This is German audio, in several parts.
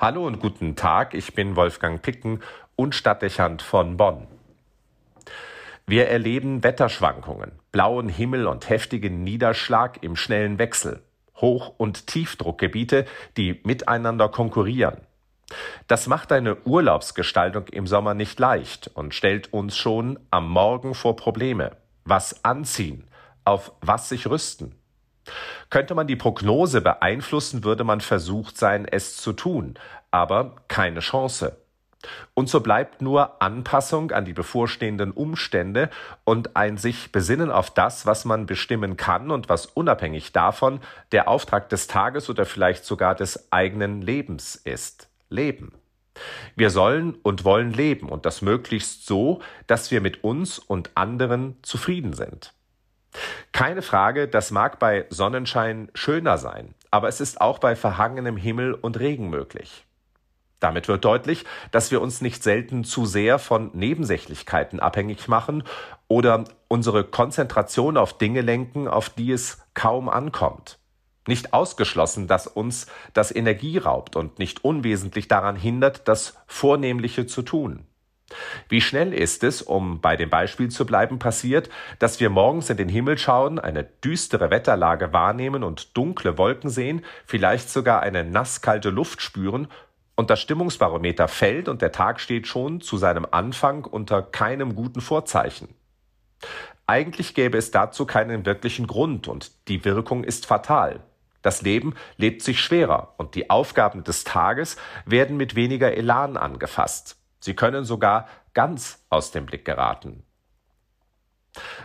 Hallo und guten Tag, ich bin Wolfgang Picken und Stadtdechant von Bonn. Wir erleben Wetterschwankungen, blauen Himmel und heftigen Niederschlag im schnellen Wechsel, Hoch- und Tiefdruckgebiete, die miteinander konkurrieren. Das macht eine Urlaubsgestaltung im Sommer nicht leicht und stellt uns schon am Morgen vor Probleme. Was anziehen? Auf was sich rüsten? Könnte man die Prognose beeinflussen, würde man versucht sein, es zu tun, aber keine Chance. Und so bleibt nur Anpassung an die bevorstehenden Umstände und ein sich besinnen auf das, was man bestimmen kann und was unabhängig davon der Auftrag des Tages oder vielleicht sogar des eigenen Lebens ist. Leben. Wir sollen und wollen leben und das möglichst so, dass wir mit uns und anderen zufrieden sind. Keine Frage, das mag bei Sonnenschein schöner sein, aber es ist auch bei verhangenem Himmel und Regen möglich. Damit wird deutlich, dass wir uns nicht selten zu sehr von Nebensächlichkeiten abhängig machen oder unsere Konzentration auf Dinge lenken, auf die es kaum ankommt. Nicht ausgeschlossen, dass uns das Energie raubt und nicht unwesentlich daran hindert, das Vornehmliche zu tun. Wie schnell ist es, um bei dem Beispiel zu bleiben, passiert, dass wir morgens in den Himmel schauen, eine düstere Wetterlage wahrnehmen und dunkle Wolken sehen, vielleicht sogar eine nasskalte Luft spüren, und das Stimmungsbarometer fällt und der Tag steht schon zu seinem Anfang unter keinem guten Vorzeichen. Eigentlich gäbe es dazu keinen wirklichen Grund und die Wirkung ist fatal. Das Leben lebt sich schwerer und die Aufgaben des Tages werden mit weniger Elan angefasst. Sie können sogar ganz aus dem Blick geraten.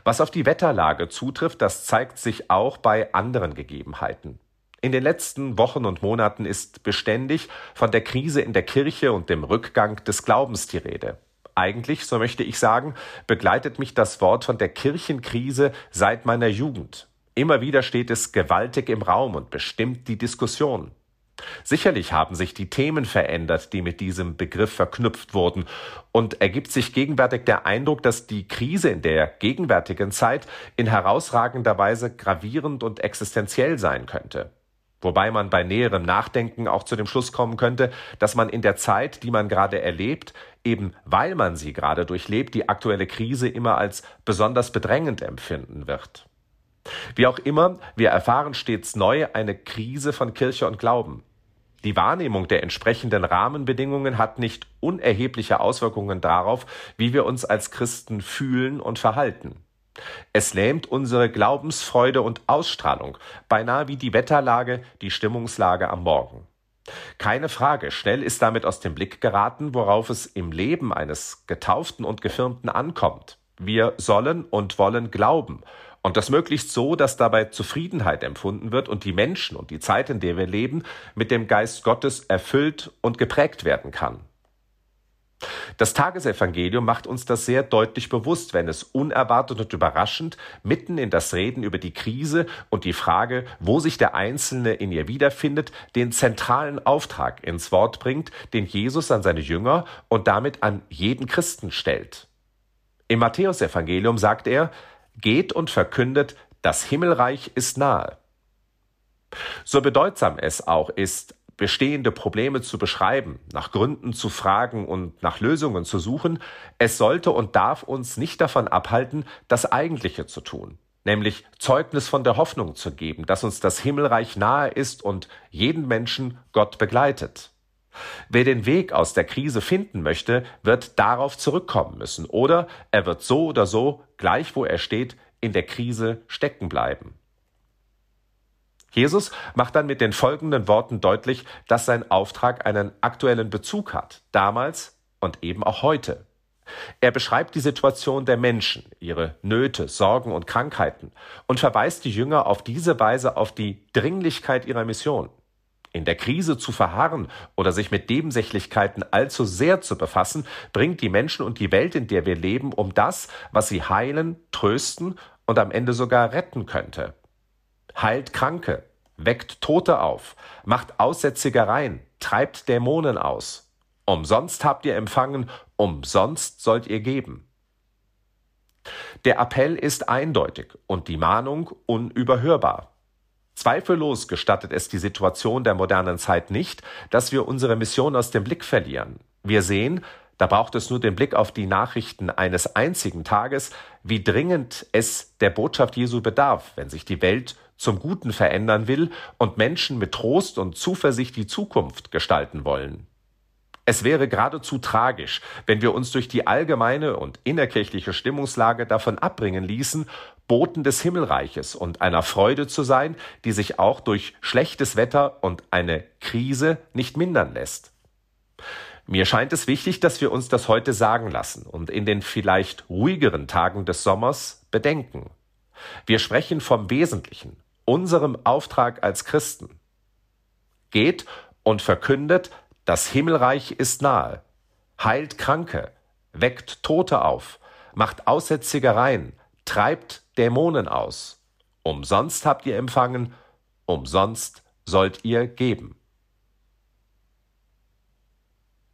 Was auf die Wetterlage zutrifft, das zeigt sich auch bei anderen Gegebenheiten. In den letzten Wochen und Monaten ist beständig von der Krise in der Kirche und dem Rückgang des Glaubens die Rede. Eigentlich, so möchte ich sagen, begleitet mich das Wort von der Kirchenkrise seit meiner Jugend. Immer wieder steht es gewaltig im Raum und bestimmt die Diskussion. Sicherlich haben sich die Themen verändert, die mit diesem Begriff verknüpft wurden, und ergibt sich gegenwärtig der Eindruck, dass die Krise in der gegenwärtigen Zeit in herausragender Weise gravierend und existenziell sein könnte. Wobei man bei näherem Nachdenken auch zu dem Schluss kommen könnte, dass man in der Zeit, die man gerade erlebt, eben weil man sie gerade durchlebt, die aktuelle Krise immer als besonders bedrängend empfinden wird. Wie auch immer, wir erfahren stets neu eine Krise von Kirche und Glauben. Die Wahrnehmung der entsprechenden Rahmenbedingungen hat nicht unerhebliche Auswirkungen darauf, wie wir uns als Christen fühlen und verhalten. Es lähmt unsere Glaubensfreude und Ausstrahlung, beinahe wie die Wetterlage, die Stimmungslage am Morgen. Keine Frage, schnell ist damit aus dem Blick geraten, worauf es im Leben eines Getauften und Gefirmten ankommt. Wir sollen und wollen glauben und das möglichst so, dass dabei Zufriedenheit empfunden wird und die Menschen und die Zeit, in der wir leben, mit dem Geist Gottes erfüllt und geprägt werden kann. Das Tagesevangelium macht uns das sehr deutlich bewusst, wenn es unerwartet und überraschend mitten in das Reden über die Krise und die Frage, wo sich der Einzelne in ihr wiederfindet, den zentralen Auftrag ins Wort bringt, den Jesus an seine Jünger und damit an jeden Christen stellt. Im Matthäusevangelium sagt er, geht und verkündet, das Himmelreich ist nahe. So bedeutsam es auch ist, bestehende Probleme zu beschreiben, nach Gründen zu fragen und nach Lösungen zu suchen, es sollte und darf uns nicht davon abhalten, das Eigentliche zu tun, nämlich Zeugnis von der Hoffnung zu geben, dass uns das Himmelreich nahe ist und jeden Menschen Gott begleitet. Wer den Weg aus der Krise finden möchte, wird darauf zurückkommen müssen, oder er wird so oder so, gleich wo er steht, in der Krise stecken bleiben. Jesus macht dann mit den folgenden Worten deutlich, dass sein Auftrag einen aktuellen Bezug hat, damals und eben auch heute. Er beschreibt die Situation der Menschen, ihre Nöte, Sorgen und Krankheiten und verweist die Jünger auf diese Weise auf die Dringlichkeit ihrer Mission. In der Krise zu verharren oder sich mit Nebensächlichkeiten allzu sehr zu befassen, bringt die Menschen und die Welt, in der wir leben, um das, was sie heilen, trösten und am Ende sogar retten könnte heilt Kranke, weckt Tote auf, macht Aussätzige rein, treibt Dämonen aus. Umsonst habt ihr empfangen, umsonst sollt ihr geben. Der Appell ist eindeutig und die Mahnung unüberhörbar. Zweifellos gestattet es die Situation der modernen Zeit nicht, dass wir unsere Mission aus dem Blick verlieren. Wir sehen, da braucht es nur den Blick auf die Nachrichten eines einzigen Tages, wie dringend es der Botschaft Jesu bedarf, wenn sich die Welt zum Guten verändern will und Menschen mit Trost und Zuversicht die Zukunft gestalten wollen. Es wäre geradezu tragisch, wenn wir uns durch die allgemeine und innerkirchliche Stimmungslage davon abbringen ließen, Boten des Himmelreiches und einer Freude zu sein, die sich auch durch schlechtes Wetter und eine Krise nicht mindern lässt. Mir scheint es wichtig, dass wir uns das heute sagen lassen und in den vielleicht ruhigeren Tagen des Sommers bedenken. Wir sprechen vom Wesentlichen, unserem Auftrag als Christen. Geht und verkündet, das Himmelreich ist nahe, heilt Kranke, weckt Tote auf, macht Aussätzige rein, treibt Dämonen aus. Umsonst habt ihr empfangen, umsonst sollt ihr geben.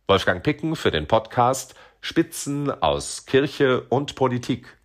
Wolfgang Picken für den Podcast Spitzen aus Kirche und Politik.